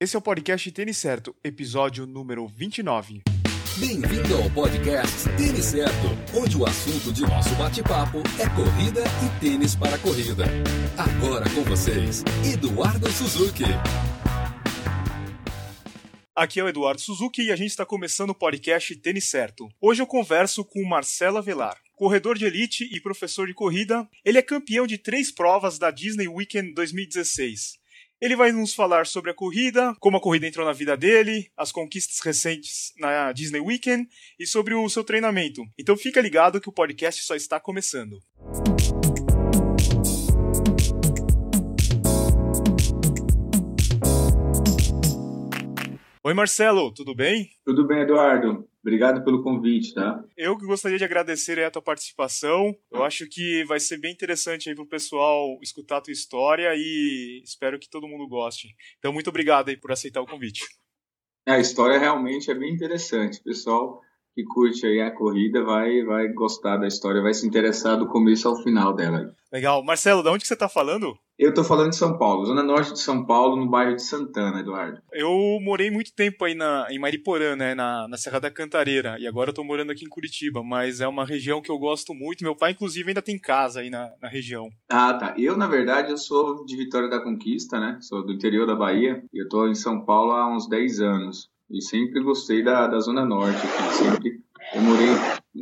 Esse é o podcast Tênis Certo, episódio número 29. Bem-vindo ao podcast Tênis Certo, onde o assunto de nosso bate-papo é corrida e tênis para corrida. Agora com vocês, Eduardo Suzuki. Aqui é o Eduardo Suzuki e a gente está começando o podcast Tênis Certo. Hoje eu converso com o Marcelo Avelar. Corredor de elite e professor de corrida, ele é campeão de três provas da Disney Weekend 2016. Ele vai nos falar sobre a corrida, como a corrida entrou na vida dele, as conquistas recentes na Disney Weekend e sobre o seu treinamento. Então fica ligado que o podcast só está começando. Oi Marcelo, tudo bem? Tudo bem, Eduardo. Obrigado pelo convite, tá? Eu que gostaria de agradecer a tua participação. Eu acho que vai ser bem interessante aí pro pessoal escutar a tua história e espero que todo mundo goste. Então, muito obrigado aí por aceitar o convite. A história realmente é bem interessante. Pessoal que curte aí a corrida vai, vai gostar da história, vai se interessar do começo ao final dela. Legal. Marcelo, de onde que você está falando? Eu estou falando de São Paulo, zona norte de São Paulo, no bairro de Santana, Eduardo. Eu morei muito tempo aí na, em Mariporã, né, na, na Serra da Cantareira, e agora eu estou morando aqui em Curitiba, mas é uma região que eu gosto muito. Meu pai, inclusive, ainda tem casa aí na, na região. Ah, tá. Eu, na verdade, eu sou de Vitória da Conquista, né? Sou do interior da Bahia, e eu estou em São Paulo há uns 10 anos. E sempre gostei da, da Zona Norte aqui, sempre eu morei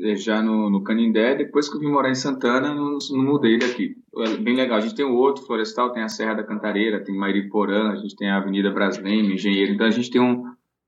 eh, já no, no Canindé, depois que eu vim morar em Santana, não, não mudei daqui. É bem legal. A gente tem o outro florestal, tem a Serra da Cantareira, tem Mairiporã, a gente tem a Avenida Brasileira, Engenheiro. Então a gente tem um,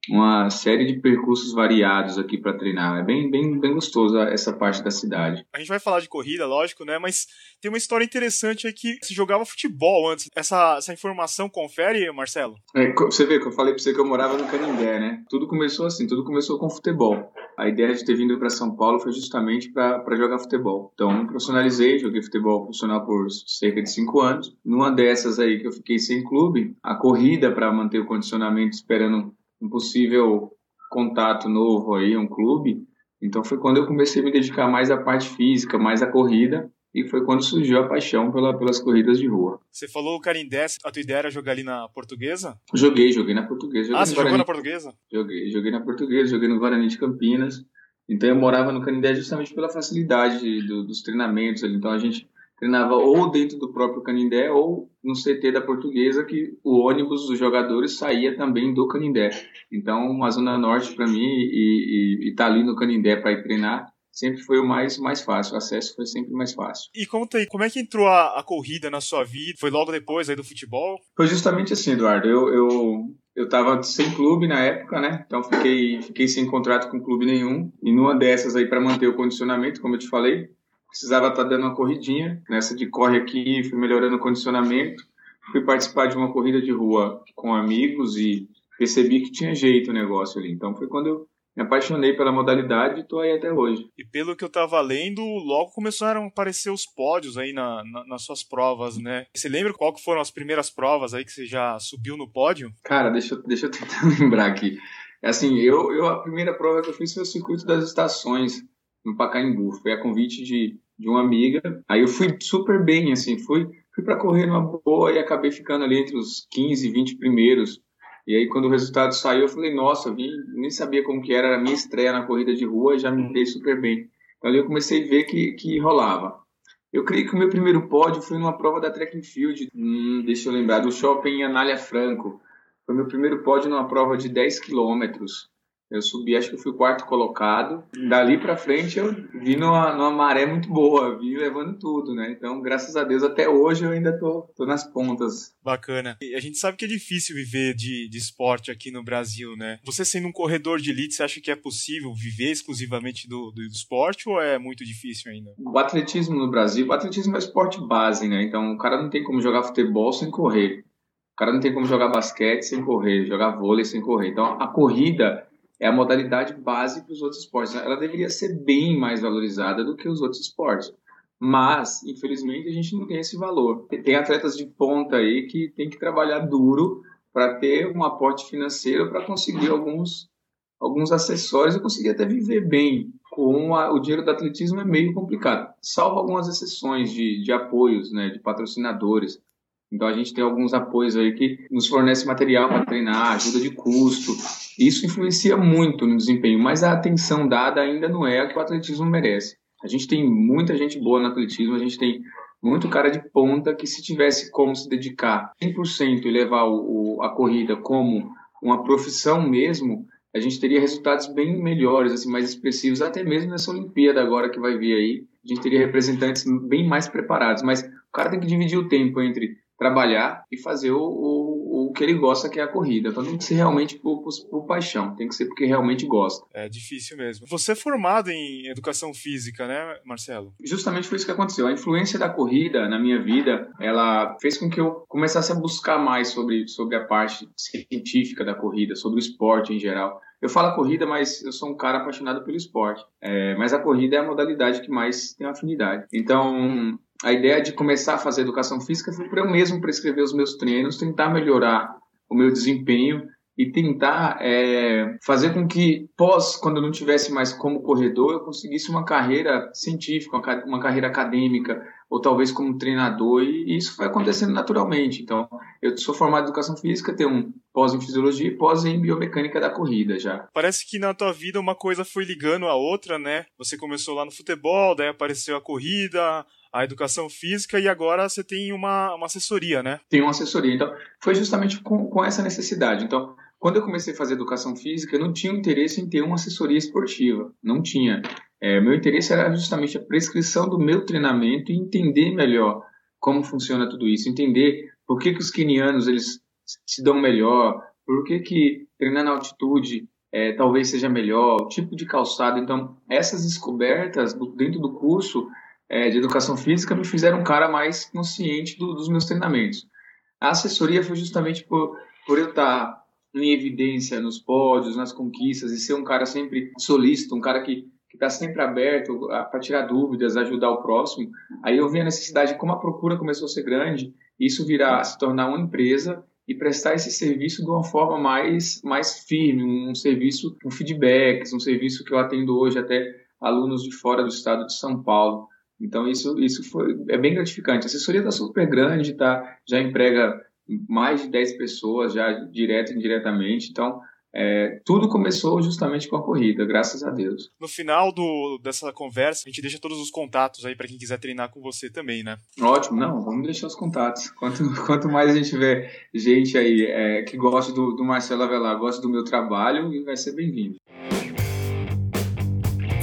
uma série de percursos variados aqui para treinar. É bem, bem, bem gostoso essa parte da cidade. A gente vai falar de corrida, lógico, né? Mas tem uma história interessante aqui. Você jogava futebol antes. Essa, essa informação confere, Marcelo? É, você vê que eu falei para você que eu morava no Canindé, né? Tudo começou assim, tudo começou com futebol. A ideia de ter vindo para São Paulo foi justamente para jogar futebol. Então, me profissionalizei, joguei futebol profissional por cerca de cinco anos. Numa dessas aí que eu fiquei sem clube, a corrida para manter o condicionamento esperando um possível contato novo aí, um clube. Então foi quando eu comecei a me dedicar mais à parte física, mais à corrida, e foi quando surgiu a paixão pela, pelas corridas de rua. Você falou Carindé, a tua ideia era jogar ali na portuguesa? Joguei, joguei na portuguesa. Joguei ah, você jogou na portuguesa? Joguei, joguei na portuguesa, joguei no Guarani de Campinas. Então eu morava no Canindé justamente pela facilidade do, dos treinamentos ali. Então a gente treinava ou dentro do próprio Canindé ou no CT da Portuguesa, que o ônibus dos jogadores saía também do Canindé. Então, a Zona Norte para mim e estar tá ali no Canindé para ir treinar sempre foi o mais, mais fácil, o acesso foi sempre mais fácil. E conta aí, como é que entrou a, a corrida na sua vida? Foi logo depois aí do futebol? Foi justamente assim, Eduardo. Eu, eu, eu tava sem clube na época, né? Então fiquei, fiquei sem contrato com clube nenhum. E numa dessas aí, para manter o condicionamento, como eu te falei, precisava estar tá dando uma corridinha. Nessa de corre aqui, fui melhorando o condicionamento. Fui participar de uma corrida de rua com amigos e percebi que tinha jeito o negócio ali. Então foi quando eu me apaixonei pela modalidade e estou aí até hoje. E pelo que eu estava lendo, logo começaram a aparecer os pódios aí na, na, nas suas provas, né? Você lembra qual que foram as primeiras provas aí que você já subiu no pódio? Cara, deixa, deixa eu tentar lembrar aqui. Assim, eu, eu a primeira prova que eu fiz foi o circuito das estações no Pacaembu. Foi a convite de de uma amiga. Aí eu fui super bem, assim, fui, fui para correr numa boa e acabei ficando ali entre os 15, 20 primeiros. E aí quando o resultado saiu, eu falei, nossa, vim, nem sabia como que era, era a minha estreia na corrida de rua, já me dei super bem. Então ali eu comecei a ver que, que rolava. Eu creio que o meu primeiro pódio foi numa prova da Track and Field, hum, deixa eu lembrar, do shopping Anália Franco. Foi meu primeiro pódio numa prova de 10 quilômetros. Eu subi, acho que eu fui quarto colocado. Dali para frente eu vi numa, numa maré muito boa, vi levando tudo, né? Então, graças a Deus, até hoje eu ainda tô, tô nas pontas. Bacana. E a gente sabe que é difícil viver de, de esporte aqui no Brasil, né? Você sendo um corredor de elite, você acha que é possível viver exclusivamente do, do esporte ou é muito difícil ainda? O atletismo no Brasil, o atletismo é esporte base, né? Então, o cara não tem como jogar futebol sem correr. O cara não tem como jogar basquete sem correr, jogar vôlei sem correr. Então, a corrida é a modalidade base para os outros esportes. Ela deveria ser bem mais valorizada do que os outros esportes. Mas, infelizmente, a gente não tem esse valor. Tem atletas de ponta aí que tem que trabalhar duro para ter um aporte financeiro para conseguir alguns, alguns acessórios e conseguir até viver bem. Com a, o dinheiro do atletismo é meio complicado, salvo algumas exceções de, de apoios, né, de patrocinadores. Então a gente tem alguns apoios aí que nos fornece material para treinar, ajuda de custo. Isso influencia muito no desempenho, mas a atenção dada ainda não é a que o atletismo merece. A gente tem muita gente boa no atletismo, a gente tem muito cara de ponta que se tivesse como se dedicar 100% e levar o, a corrida como uma profissão mesmo, a gente teria resultados bem melhores, assim, mais expressivos, até mesmo nessa Olimpíada agora que vai vir aí. A gente teria representantes bem mais preparados, mas o cara tem que dividir o tempo entre trabalhar e fazer o, o, o que ele gosta, que é a corrida. Então tem que ser realmente por, por, por, paixão, tem que ser porque realmente gosta. É difícil mesmo. Você é formado em educação física, né, Marcelo? Justamente foi isso que aconteceu. A influência da corrida na minha vida, ela fez com que eu começasse a buscar mais sobre, sobre a parte científica da corrida, sobre o esporte em geral. Eu falo corrida, mas eu sou um cara apaixonado pelo esporte. É, mas a corrida é a modalidade que mais tem afinidade. Então, a ideia de começar a fazer educação física foi para eu mesmo prescrever os meus treinos, tentar melhorar o meu desempenho e tentar é, fazer com que pós, quando eu não tivesse mais como corredor, eu conseguisse uma carreira científica, uma carreira acadêmica, ou talvez como treinador, e isso foi acontecendo naturalmente. Então, eu sou formado em educação física, tenho um pós em fisiologia e pós em biomecânica da corrida já. Parece que na tua vida uma coisa foi ligando a outra, né? Você começou lá no futebol, daí apareceu a corrida, a educação física e agora você tem uma, uma assessoria, né? Tem uma assessoria. Então, foi justamente com, com essa necessidade. Então, quando eu comecei a fazer educação física, eu não tinha interesse em ter uma assessoria esportiva. Não tinha. É, meu interesse era justamente a prescrição do meu treinamento e entender melhor como funciona tudo isso, entender por que, que os quenianos eles se dão melhor, por que, que treinar na altitude é, talvez seja melhor, o tipo de calçado. Então, essas descobertas do, dentro do curso é, de educação física me fizeram um cara mais consciente do, dos meus treinamentos. A assessoria foi justamente por, por eu estar em evidência nos pódios, nas conquistas e ser um cara sempre solícito, um cara que está sempre aberto para tirar dúvidas, ajudar o próximo. Aí eu vi a necessidade, como a procura começou a ser grande, isso virar se tornar uma empresa e prestar esse serviço de uma forma mais, mais firme, um serviço com feedbacks, um serviço que eu atendo hoje até alunos de fora do estado de São Paulo. Então isso, isso foi, é bem gratificante. A assessoria está super grande, tá, já emprega mais de 10 pessoas, já direto e indiretamente. Então, é, tudo começou justamente com a corrida, graças a Deus. No final do, dessa conversa, a gente deixa todos os contatos aí para quem quiser treinar com você também, né? Ótimo, não, vamos deixar os contatos. Quanto, quanto mais a gente vê gente aí é, que gosta do, do Marcelo Avelar, gosta do meu trabalho, vai ser bem-vindo.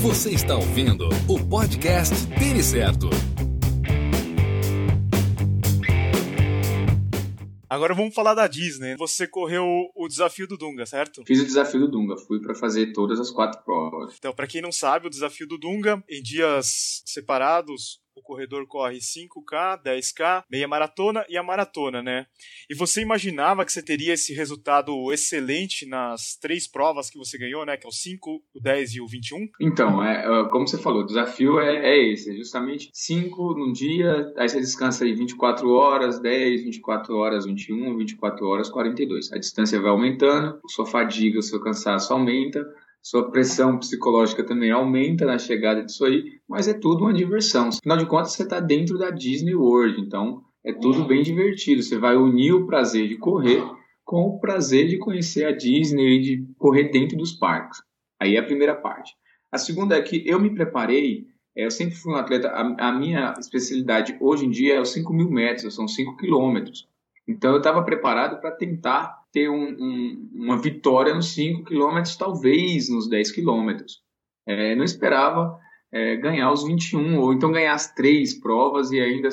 Você está ouvindo o podcast Tênis Certo. Agora vamos falar da Disney. Você correu o desafio do Dunga, certo? Fiz o desafio do Dunga, fui para fazer todas as quatro provas. Então, para quem não sabe, o desafio do Dunga, em dias separados, o corredor corre 5K, 10K, meia maratona e a maratona, né? E você imaginava que você teria esse resultado excelente nas três provas que você ganhou, né? Que é o 5, o 10 e o 21? Então, é, é, como você falou, o desafio é, é esse, é justamente 5 num dia, aí você descansa aí 24 horas, 10, 24 horas, 21, 24 horas, 42. A distância vai aumentando, sua fadiga, o seu cansaço aumenta, sua pressão psicológica também aumenta na chegada disso aí, mas é tudo uma diversão. Afinal de contas, você está dentro da Disney World, então é tudo bem divertido. Você vai unir o prazer de correr com o prazer de conhecer a Disney e de correr dentro dos parques. Aí é a primeira parte. A segunda é que eu me preparei, é, eu sempre fui um atleta, a, a minha especialidade hoje em dia é os 5 mil metros, são 5 quilômetros. Então eu estava preparado para tentar ter um, um, uma vitória nos 5 quilômetros, talvez nos 10 quilômetros. É, não esperava é, ganhar os 21, ou então ganhar as três provas e ainda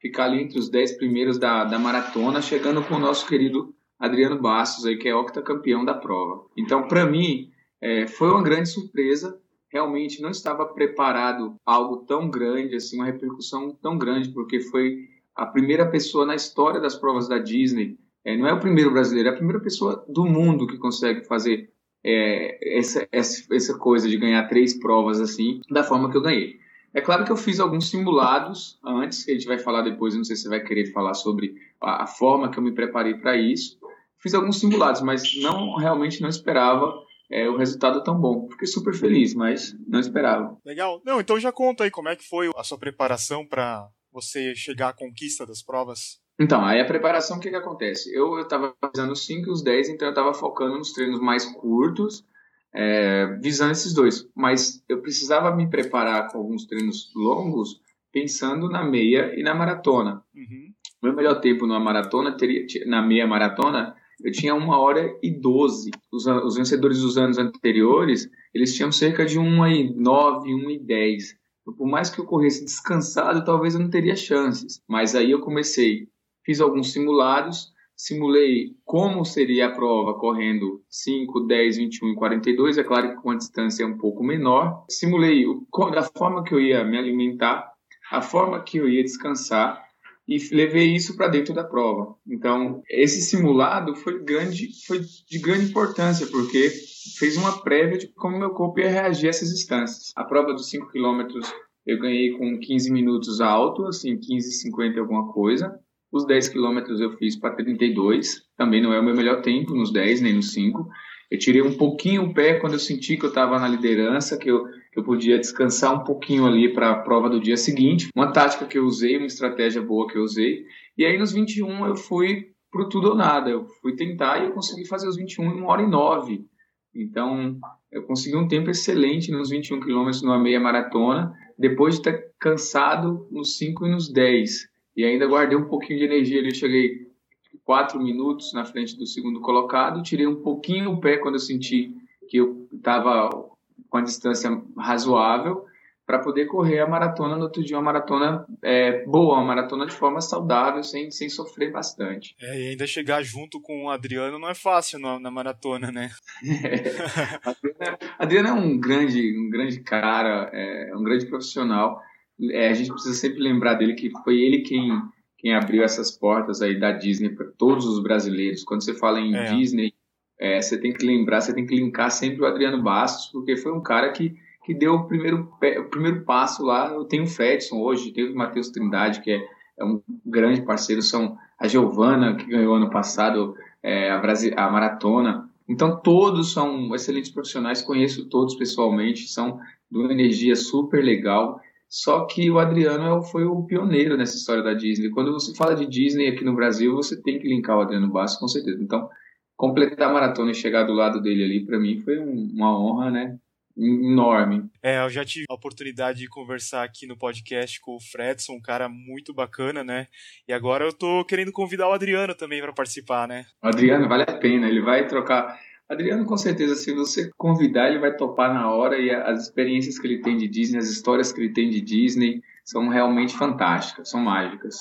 ficar ali entre os 10 primeiros da, da maratona, chegando com o nosso querido Adriano Bastos, aí, que é octacampeão da prova. Então, para mim, é, foi uma grande surpresa. Realmente não estava preparado algo tão grande, assim, uma repercussão tão grande, porque foi a primeira pessoa na história das provas da Disney é, não é o primeiro brasileiro, é a primeira pessoa do mundo que consegue fazer é, essa, essa, essa coisa de ganhar três provas assim, da forma que eu ganhei. É claro que eu fiz alguns simulados antes, a gente vai falar depois, não sei se você vai querer falar sobre a, a forma que eu me preparei para isso. Fiz alguns simulados, mas não realmente não esperava é, o resultado tão bom. Fiquei super feliz, mas não esperava. Legal. Não, então já conta aí como é que foi a sua preparação para você chegar à conquista das provas. Então, aí a preparação, o que, que acontece? Eu estava fazendo os 5 e os 10, então eu estava focando nos treinos mais curtos, é, visando esses dois. Mas eu precisava me preparar com alguns treinos longos, pensando na meia e na maratona. Uhum. Meu melhor tempo numa maratona, teria, na meia maratona, eu tinha uma hora e 12. Os, os vencedores dos anos anteriores, eles tinham cerca de 1 e 9, 1 e 10. Por mais que eu corresse descansado, talvez eu não teria chances. Mas aí eu comecei fiz alguns simulados, simulei como seria a prova correndo 5, 10, 21 e 42, é claro que com a distância um pouco menor. Simulei da forma que eu ia me alimentar, a forma que eu ia descansar e levei isso para dentro da prova. Então, esse simulado foi grande, foi de grande importância, porque fez uma prévia de como meu corpo ia reagir a essas distâncias. A prova dos 5 km eu ganhei com 15 minutos alto, assim, 15, 50 alguma coisa. Os 10 quilômetros eu fiz para 32, também não é o meu melhor tempo nos 10 nem nos 5. Eu tirei um pouquinho o pé quando eu senti que eu estava na liderança, que eu, que eu podia descansar um pouquinho ali para a prova do dia seguinte. Uma tática que eu usei, uma estratégia boa que eu usei. E aí nos 21 eu fui pro tudo ou nada. Eu fui tentar e eu consegui fazer os 21 em 1 hora e 9. Então, eu consegui um tempo excelente nos 21 quilômetros numa meia maratona, depois de estar cansado nos 5 e nos 10 e ainda guardei um pouquinho de energia ali. Cheguei quatro minutos na frente do segundo colocado, tirei um pouquinho o pé quando eu senti que eu estava com a distância razoável para poder correr a maratona no outro dia, uma maratona é, boa, uma maratona de forma saudável, sem, sem sofrer bastante. É, e ainda chegar junto com o Adriano não é fácil na, na maratona, né? É. Adriano é um grande, um grande cara, é um grande profissional é, a gente precisa sempre lembrar dele que foi ele quem, quem abriu essas portas aí da Disney para todos os brasileiros. Quando você fala em é. Disney, é, você tem que lembrar, você tem que linkar sempre o Adriano Bastos, porque foi um cara que, que deu o primeiro, o primeiro passo lá. Eu tenho o Fredson hoje, tenho o Matheus Trindade, que é, é um grande parceiro, são a Giovana, que ganhou ano passado é, a, Brasil, a maratona. Então, todos são excelentes profissionais, conheço todos pessoalmente, são de uma energia super legal. Só que o Adriano é foi o pioneiro nessa história da Disney. Quando você fala de Disney aqui no Brasil, você tem que linkar o Adriano Bastos, com certeza. Então, completar a maratona e chegar do lado dele ali, para mim, foi uma honra, né? enorme. É, eu já tive a oportunidade de conversar aqui no podcast com o Fredson, um cara muito bacana, né? E agora eu tô querendo convidar o Adriano também para participar, né? O Adriano vale a pena, ele vai trocar Adriano, com certeza, se você convidar, ele vai topar na hora e as experiências que ele tem de Disney, as histórias que ele tem de Disney são realmente fantásticas, são mágicas.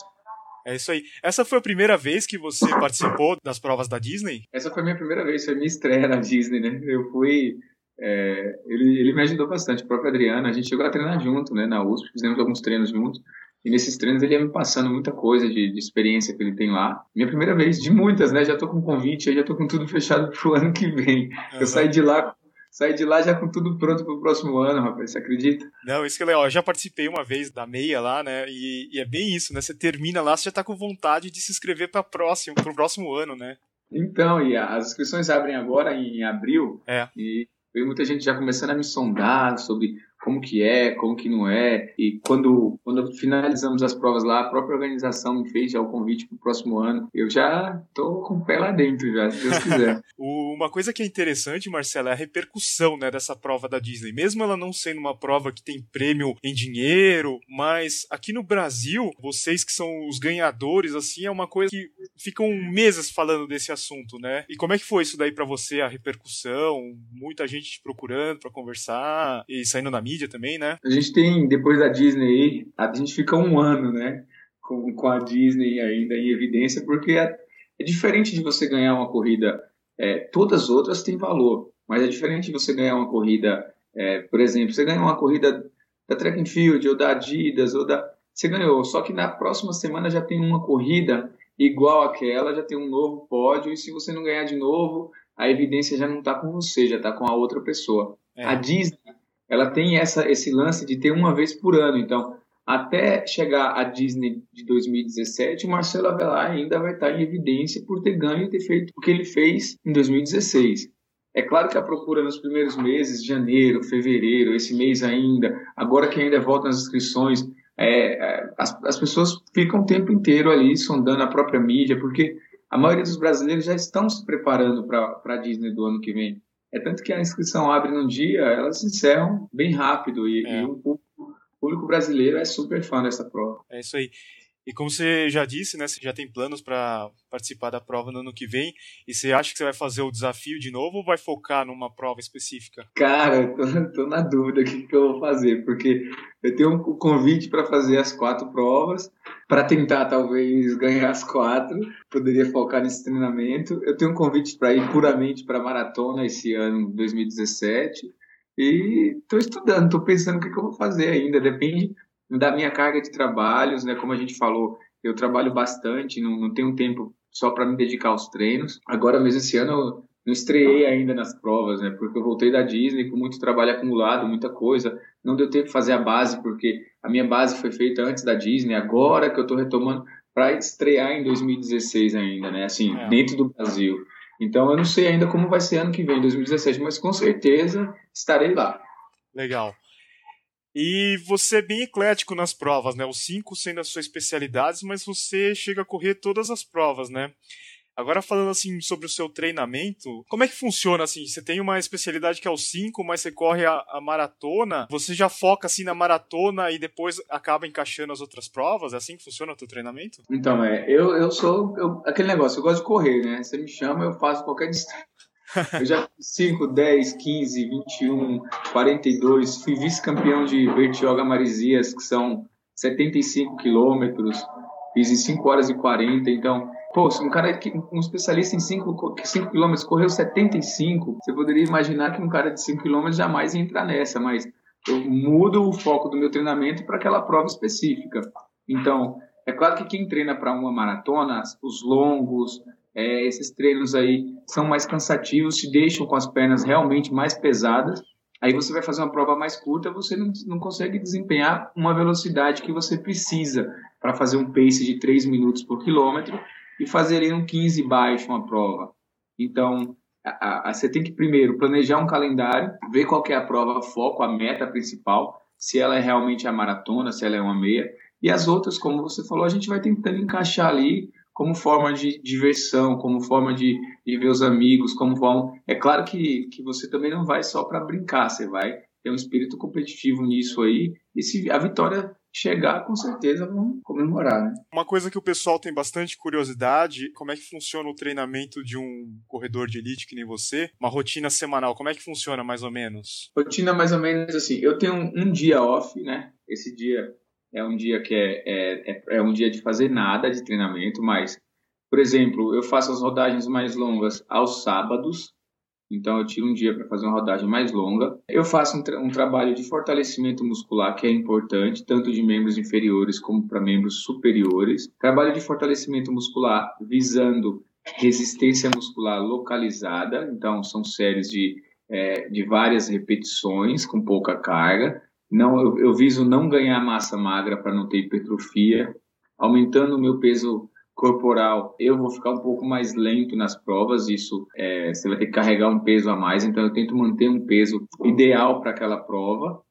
É isso aí. Essa foi a primeira vez que você participou das provas da Disney? Essa foi a minha primeira vez, foi minha estreia na Disney, né? Eu fui. É, ele, ele me ajudou bastante, o próprio Adriano. A gente chegou a treinar junto, né, na USP, fizemos alguns treinos juntos. E nesses treinos ele ia me passando muita coisa de, de, experiência que ele tem lá. Minha primeira vez, de muitas, né? Já tô com convite, já tô com tudo fechado pro ano que vem. Uhum. Eu saí de lá saí de lá já com tudo pronto pro próximo ano, rapaz, você acredita? Não, isso que é legal. Eu já participei uma vez da meia lá, né? E, e é bem isso, né? Você termina lá, você já tá com vontade de se inscrever para próximo, pro próximo ano, né? Então, e as inscrições abrem agora em abril. É. E veio muita gente já começando a me sondar sobre como que é, como que não é. E quando, quando finalizamos as provas lá, a própria organização me fez já o convite para o próximo ano. Eu já tô com o pé lá dentro já, se Deus quiser. uma coisa que é interessante, Marcelo, é a repercussão né, dessa prova da Disney. Mesmo ela não sendo uma prova que tem prêmio em dinheiro, mas aqui no Brasil, vocês que são os ganhadores, assim, é uma coisa que ficam meses falando desse assunto, né? E como é que foi isso daí para você, a repercussão? Muita gente te procurando para conversar e saindo na mídia também, né? A gente tem, depois da Disney, a gente fica um ano, né? Com, com a Disney ainda em evidência, porque é, é diferente de você ganhar uma corrida. É, todas as outras têm valor, mas é diferente de você ganhar uma corrida, é, por exemplo, você ganha uma corrida da Track and Field ou da Adidas ou da você ganhou, só que na próxima semana já tem uma corrida igual àquela, já tem um novo pódio, e se você não ganhar de novo, a evidência já não está com você, já está com a outra pessoa. É. A Disney ela tem essa, esse lance de ter uma vez por ano. Então, até chegar a Disney de 2017, o Marcelo Avelar ainda vai estar em evidência por ter ganho e ter feito o que ele fez em 2016. É claro que a procura nos primeiros meses, janeiro, fevereiro, esse mês ainda, agora que ainda voltam as inscrições, é, é, as, as pessoas ficam o tempo inteiro ali sondando a própria mídia, porque a maioria dos brasileiros já estão se preparando para a Disney do ano que vem. É tanto que a inscrição abre num dia, elas encerram bem rápido e, é. e o público, público brasileiro é super fã dessa prova. É isso aí. E como você já disse, né, você já tem planos para participar da prova no ano que vem, e você acha que você vai fazer o desafio de novo ou vai focar numa prova específica? Cara, tô, tô na dúvida o que, que eu vou fazer, porque eu tenho um convite para fazer as quatro provas, para tentar talvez ganhar as quatro, poderia focar nesse treinamento. Eu tenho um convite para ir puramente para maratona esse ano, 2017, e estou estudando, estou pensando o que, que eu vou fazer ainda, depende da minha carga de trabalhos, né? Como a gente falou, eu trabalho bastante, não, não tenho tempo só para me dedicar aos treinos. Agora mesmo esse ano eu não estreiei ainda nas provas, né? Porque eu voltei da Disney com muito trabalho acumulado, muita coisa. Não deu tempo de fazer a base porque a minha base foi feita antes da Disney. Agora que eu estou retomando para estrear em 2016 ainda, né? Assim, é. dentro do Brasil. Então eu não sei ainda como vai ser ano que vem, 2017, mas com certeza estarei lá. Legal. E você é bem eclético nas provas, né? Os cinco sendo as suas especialidades, mas você chega a correr todas as provas, né? Agora falando assim sobre o seu treinamento, como é que funciona assim? Você tem uma especialidade que é o 5, mas você corre a, a, maratona, você já foca assim na maratona e depois acaba encaixando as outras provas? É assim que funciona o teu treinamento? Então, é, eu, eu sou eu, aquele negócio, eu gosto de correr, né? Você me chama, eu faço qualquer distância. Eu já fiz 5, 10, 15, 21, 42. Fui vice-campeão de Bertioga Marizias, que são 75 quilômetros. Fiz em 5 horas e 40. Então, pô, um cara que um especialista em 5 quilômetros correu 75. Você poderia imaginar que um cara de 5 quilômetros jamais ia entrar nessa, mas eu mudo o foco do meu treinamento para aquela prova específica. Então, é claro que quem treina para uma maratona, os longos, é, esses treinos aí são mais cansativos, te deixam com as pernas realmente mais pesadas. Aí você vai fazer uma prova mais curta, você não, não consegue desempenhar uma velocidade que você precisa para fazer um pace de 3 minutos por quilômetro e fazer um 15 baixo uma prova. Então, a, a, você tem que primeiro planejar um calendário, ver qual é a prova, foco, a meta principal, se ela é realmente a maratona, se ela é uma meia, e as outras, como você falou, a gente vai tentando encaixar ali como forma de diversão, como forma de, de ver os amigos, como forma... É claro que, que você também não vai só para brincar, você vai ter um espírito competitivo nisso aí, e se a vitória chegar, com certeza vão comemorar, né? Uma coisa que o pessoal tem bastante curiosidade, como é que funciona o treinamento de um corredor de elite que nem você? Uma rotina semanal, como é que funciona mais ou menos? Rotina mais ou menos assim, eu tenho um, um dia off, né? Esse dia é um dia que é, é, é, é um dia de fazer nada de treinamento, mas, por exemplo, eu faço as rodagens mais longas aos sábados, então eu tiro um dia para fazer uma rodagem mais longa. Eu faço um, tra um, trabalho de fortalecimento muscular que é importante, tanto de membros inferiores como para membros superiores. Trabalho de fortalecimento muscular visando resistência muscular localizada, então são séries de, é, de várias repetições com pouca carga. Não, eu, eu viso não ganhar massa magra para não ter hipertrofia. Aumentando o meu peso corporal, eu vou ficar um pouco mais lento nas provas. Isso é, você vai ter que carregar um peso a mais, então eu tento manter um peso ideal para aquela prova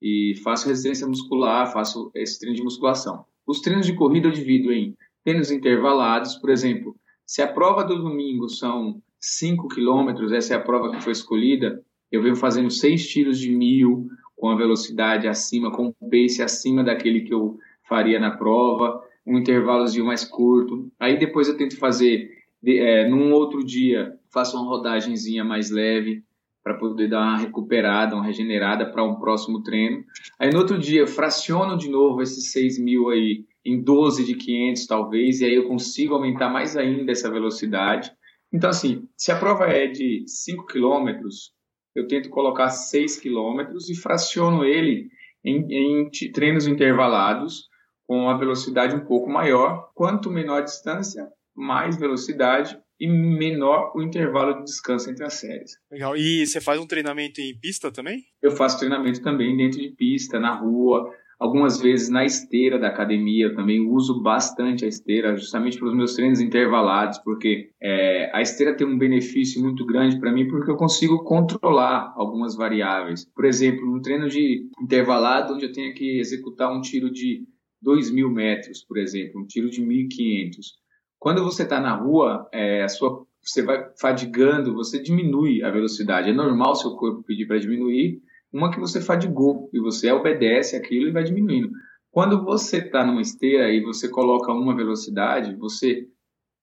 e faço resistência muscular, faço esse treino de musculação. Os treinos de corrida eu divido em treinos intervalados, por exemplo, se a prova do domingo são 5 quilômetros, essa é a prova que foi escolhida, eu venho fazendo seis tiros de mil, com a velocidade acima, com o pace acima daquele que eu faria na prova, um intervalozinho mais curto. Aí depois eu tento fazer, é, num outro dia, faço uma rodagenzinha mais leve para poder dar uma recuperada, uma regenerada para um próximo treino. Aí no outro dia, fraciono de novo esses 6 mil aí em 12 de 500 talvez, e aí eu consigo aumentar mais ainda essa velocidade. Então assim, se a prova é de 5 quilômetros, eu tento colocar 6 quilômetros e fraciono ele em, em treinos intervalados com uma velocidade um pouco maior. Quanto menor a distância, mais velocidade e menor o intervalo de descanso entre as séries. Legal. E você faz um treinamento em pista também? Eu faço treinamento também dentro de pista, na rua, algumas vezes na esteira da academia, também uso bastante a esteira, justamente para os meus treinos intervalados, porque é, a esteira tem um benefício muito grande para mim, porque eu consigo controlar algumas variáveis. Por exemplo, no treino de intervalado, onde eu tenho que executar um tiro de 2 mil metros, por exemplo, um tiro de 1.500. Quando você está na rua, é, a sua, você vai fadigando, você diminui a velocidade. É normal seu corpo pedir para diminuir, uma que você fadigou e você obedece aquilo e vai diminuindo. Quando você está numa esteira e você coloca uma velocidade, você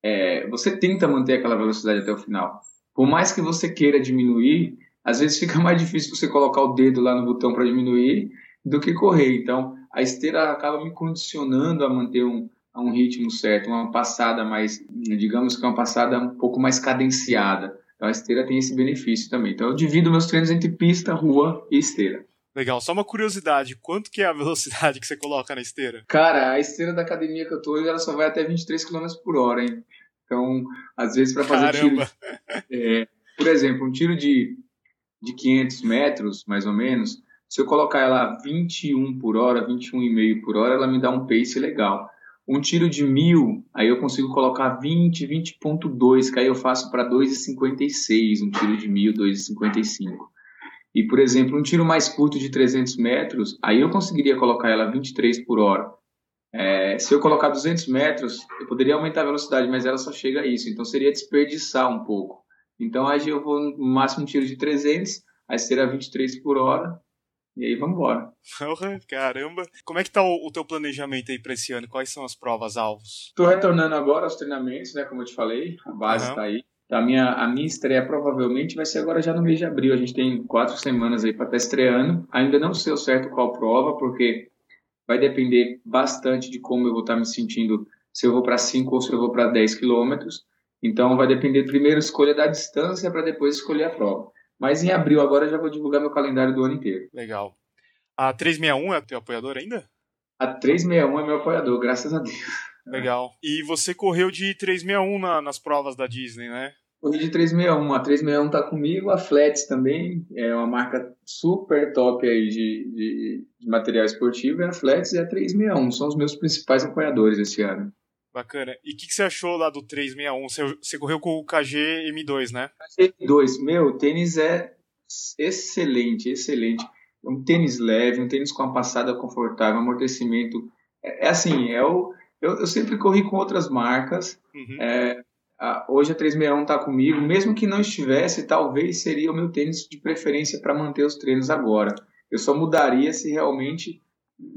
é, você tenta manter aquela velocidade até o final. Por mais que você queira diminuir, às vezes fica mais difícil você colocar o dedo lá no botão para diminuir do que correr. Então, a esteira acaba me condicionando a manter um, um ritmo certo, uma passada mais, digamos que uma passada um pouco mais cadenciada. Então, a esteira tem esse benefício também. Então, eu divido meus treinos entre pista, rua e esteira. Legal, só uma curiosidade, quanto que é a velocidade que você coloca na esteira? Cara, a esteira da academia que eu tô, ela só vai até 23 km por hora, hein? Então, às vezes para fazer Caramba. tiro, é, por exemplo, um tiro de, de 500 metros, mais ou menos, se eu colocar ela 21 por hora, 21,5 por hora, ela me dá um pace legal. Um tiro de mil, aí eu consigo colocar 20, 20.2, que aí eu faço para 2,56, um tiro de mil, 2,55. E, por exemplo, um tiro mais curto de 300 metros, aí eu conseguiria colocar ela 23 por hora. É, se eu colocar 200 metros, eu poderia aumentar a velocidade, mas ela só chega a isso. Então, seria desperdiçar um pouco. Então, aí eu vou no máximo um tiro de 300, aí será 23 por hora, e aí vamos embora. Caramba! Como é que tá o, o teu planejamento aí para esse ano? Quais são as provas alvos? Estou retornando agora aos treinamentos, né? Como eu te falei, a base está aí. A minha, a minha estreia provavelmente vai ser agora já no mês de abril. A gente tem quatro semanas aí para estar tá estreando. Ainda não sei o certo qual prova, porque vai depender bastante de como eu vou estar tá me sentindo, se eu vou para 5 ou se eu vou para 10 quilômetros. Então vai depender primeiro escolha da distância para depois escolher a prova. Mas em abril agora eu já vou divulgar meu calendário do ano inteiro. Legal. A 361 é teu apoiador ainda? A 361 é meu apoiador, graças a Deus. Legal. E você correu de 361 na, nas provas da Disney, né? Corri de 361. A 361 tá comigo, a Flats também, é uma marca super top aí de, de, de material esportivo, e a Flats e a 361 são os meus principais apoiadores esse ano. Bacana. E o que, que, você achou lá do 361? Você, você correu com o KG M2, né? KG M2. Meu, o tênis é excelente, excelente. Um tênis leve, um tênis com uma passada confortável, amortecimento. É, é assim, é o, eu, eu, sempre corri com outras marcas. Uhum. É, a, hoje a 361 está comigo. Mesmo que não estivesse, talvez seria o meu tênis de preferência para manter os treinos agora. Eu só mudaria se realmente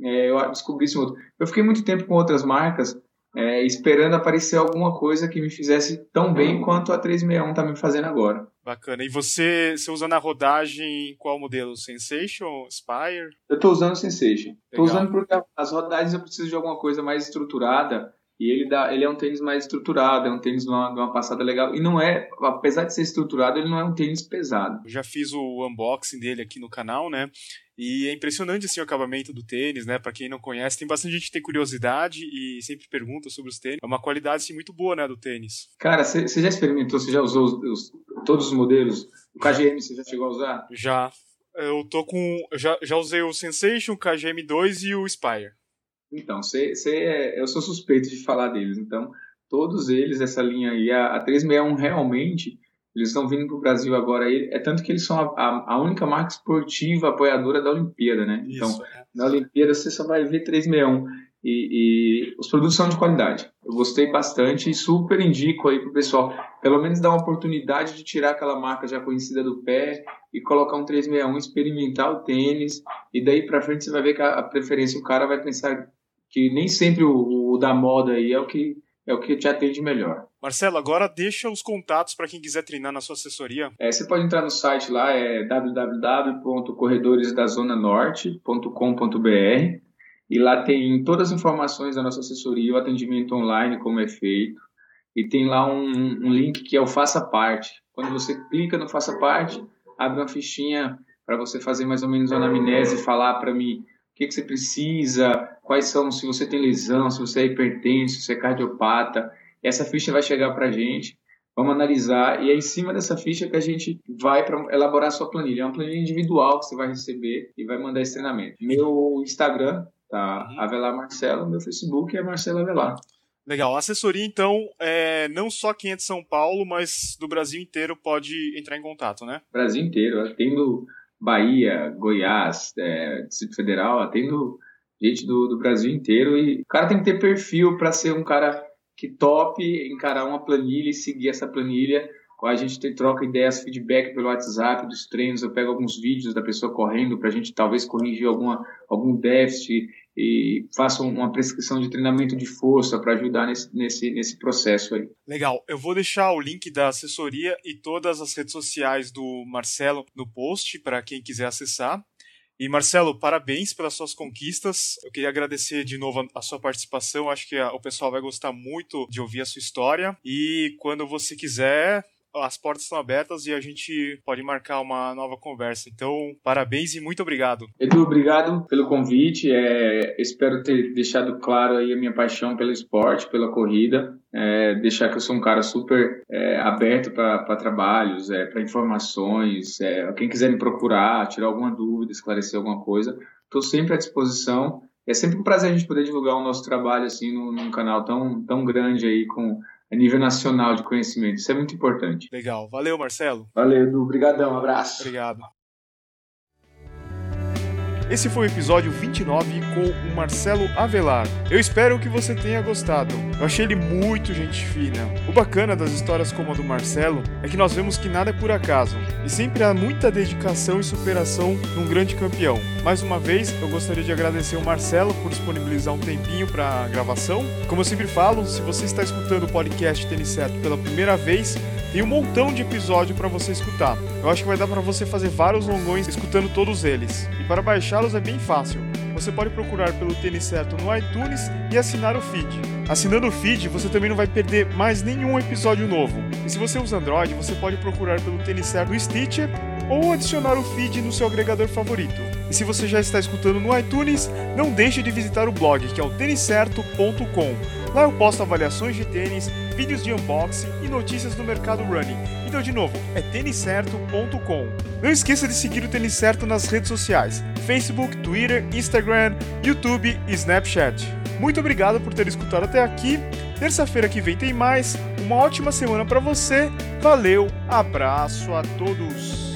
é, eu descobrisse outro. Eu fiquei muito tempo com outras marcas é, esperando aparecer alguma coisa que me fizesse tão bem quanto a 361 está me fazendo agora. Bacana. E você, você usa na rodagem qual modelo? Sensation? Spire? Eu estou usando Sensation. Estou usando porque as rodagens eu preciso de alguma coisa mais estruturada e ele, dá, ele é um tênis mais estruturado, é um tênis de uma, de uma passada legal. E não é, apesar de ser estruturado, ele não é um tênis pesado. Eu já fiz o unboxing dele aqui no canal, né? E é impressionante assim, o acabamento do tênis, né? Para quem não conhece, tem bastante gente que tem curiosidade e sempre pergunta sobre os tênis. É uma qualidade assim, muito boa, né, do tênis. Cara, você já experimentou, você já usou os, os, todos os modelos? O KGM você já chegou a usar? Já. Eu tô com. Eu já, já usei o Sensation, o KGM2 e o Spire. Então, cê, cê é, eu sou suspeito de falar deles. Então, todos eles, essa linha aí, a, a 361 realmente, eles estão vindo para o Brasil agora. É tanto que eles são a, a, a, única marca esportiva apoiadora da Olimpíada, né? Isso, então, é. na Olimpíada você só vai ver 361. E, e, os produtos são de qualidade. Eu gostei bastante e super indico aí pro pessoal, pelo menos dar uma oportunidade de tirar aquela marca já conhecida do pé e colocar um 361, experimentar o tênis e daí para frente você vai ver que a, a preferência o cara vai pensar que nem sempre o, o da moda aí é o que é o que te atende melhor. Marcelo, agora deixa os contatos para quem quiser treinar na sua assessoria. É, você pode entrar no site lá, é www.corredoresdazonanorte.com.br e lá tem todas as informações da nossa assessoria, o atendimento online, como é feito, e tem lá um, um link que é o Faça Parte. Quando você clica no Faça Parte, abre uma fichinha para você fazer mais ou menos uma anamnese, falar para mim que, que você precisa, quais são, se você tem lesão, se você é hipertenso, se você é cardiopata. Essa ficha vai chegar para a gente, vamos analisar e é em cima dessa ficha que a gente vai para elaborar a sua planilha. É uma planilha individual que você vai receber e vai mandar esse treinamento. Meu Instagram tá uhum. Avelar Marcelo, meu Facebook é Marcelo Avelar. Legal. A assessoria, então, é, não só quem é de São Paulo, mas do Brasil inteiro pode entrar em contato, né? Brasil inteiro. Atendo Bahia, Goiás, é, Distrito Federal, atendo gente do, do Brasil inteiro. E o cara tem que ter perfil para ser um cara que top encarar uma planilha e seguir essa planilha. A gente tem, troca ideias, feedback pelo WhatsApp dos treinos. Eu pego alguns vídeos da pessoa correndo para a gente talvez corrigir alguma, algum déficit e faço uma prescrição de treinamento de força para ajudar nesse, nesse, nesse processo aí. Legal. Eu vou deixar o link da assessoria e todas as redes sociais do Marcelo no post para quem quiser acessar. E Marcelo, parabéns pelas suas conquistas. Eu queria agradecer de novo a sua participação. Acho que o pessoal vai gostar muito de ouvir a sua história. E quando você quiser, as portas estão abertas e a gente pode marcar uma nova conversa. Então, parabéns e muito obrigado. Edu, obrigado pelo convite. É, espero ter deixado claro aí a minha paixão pelo esporte, pela corrida. É, deixar que eu sou um cara super é, aberto para trabalhos, é, para informações. É, quem quiser me procurar, tirar alguma dúvida, esclarecer alguma coisa, estou sempre à disposição. É sempre um prazer a gente poder divulgar o nosso trabalho assim num, num canal tão, tão grande aí com a nível nacional de conhecimento. Isso é muito importante. Legal. Valeu, Marcelo. Valeu, Edu. Obrigadão. Um abraço. Obrigado. Esse foi o episódio 29 com o Marcelo Avelar. Eu espero que você tenha gostado. Eu achei ele muito gente fina. O bacana das histórias como a do Marcelo é que nós vemos que nada é por acaso e sempre há muita dedicação e superação num grande campeão. Mais uma vez, eu gostaria de agradecer o Marcelo por disponibilizar um tempinho para a gravação. Como eu sempre falo, se você está escutando o podcast Tênis Certo pela primeira vez, tem um montão de episódio para você escutar. Eu acho que vai dar para você fazer vários longões escutando todos eles. E para baixá-los é bem fácil. Você pode procurar pelo Tênis Certo no iTunes e assinar o feed. Assinando o feed, você também não vai perder mais nenhum episódio novo. E se você usa Android, você pode procurar pelo Tênis Certo no Stitcher ou adicionar o feed no seu agregador favorito. E se você já está escutando no iTunes, não deixe de visitar o blog que é o têniscerto.com Lá eu posto avaliações de tênis, vídeos de unboxing e notícias do mercado running. Então, de novo, é têniscerto.com. Não esqueça de seguir o Tênis Certo nas redes sociais: Facebook, Twitter, Instagram, YouTube e Snapchat. Muito obrigado por ter escutado até aqui. Terça-feira que vem tem mais. Uma ótima semana para você. Valeu, abraço a todos.